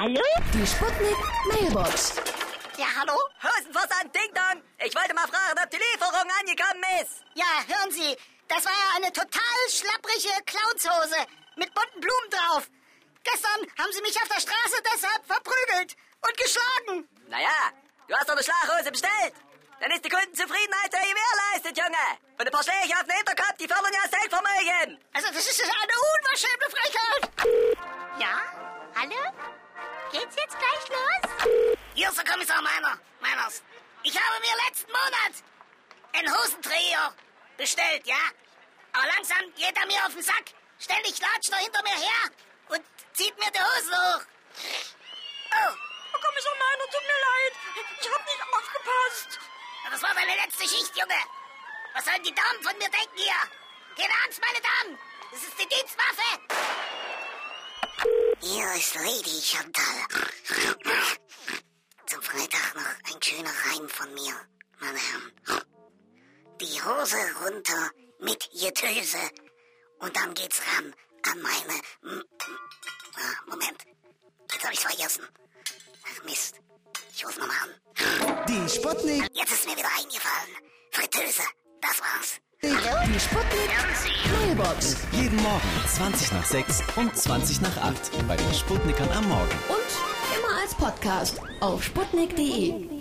Hallo? Die Sputnik Mailbox. Ja, hallo? Hosenversand Ding Dong. Ich wollte mal fragen, ob die Lieferung angekommen ist. Ja, hören Sie, das war ja eine total schlapprige Clownshose mit bunten Blumen drauf. Gestern haben Sie mich auf der Straße deshalb verprügelt und geschlagen. Naja, du hast doch eine Schlafhose bestellt. Dann ist die Kundenzufriedenheit ja gewährleistet, Junge. Und ein paar Schläge auf den Hinterkopf, die fördern ja das Selbstvermögen. Also, das ist eine unverschämte Frechheit. Ja? Hallo? Geht's jetzt gleich los? Hier ist der Kommissar Meiner. Meiners. Ich habe mir letzten Monat einen Hosenträger bestellt, ja? Aber langsam geht er mir auf den Sack. Ständig latscht er hinter mir her und zieht mir die Hose hoch. Oh, Herr Kommissar Meiner, tut mir leid. Ich hab nicht aufgepasst. das war deine letzte Schicht, Junge. Was sollen die Damen von mir denken hier? Keine Angst, meine Damen. Das ist die Dienstwaffe. Hier ist Lady Chantal. Zum Freitag noch ein schöner Reim von mir, meine Herren. Die Hose runter mit Getöse und dann geht's ran an meine... M- Ah, Moment, jetzt hab ich's vergessen. Ach Mist, ich ruf nochmal an. Die Sputnik. Jetzt ist mir wieder eingefallen. Fritteuse, das war's. Die Sputnik Mailbox. Jeden Morgen 20 nach 6 und 20 nach 8 bei den Sputnikern am Morgen. Und immer als Podcast auf sputnik.de.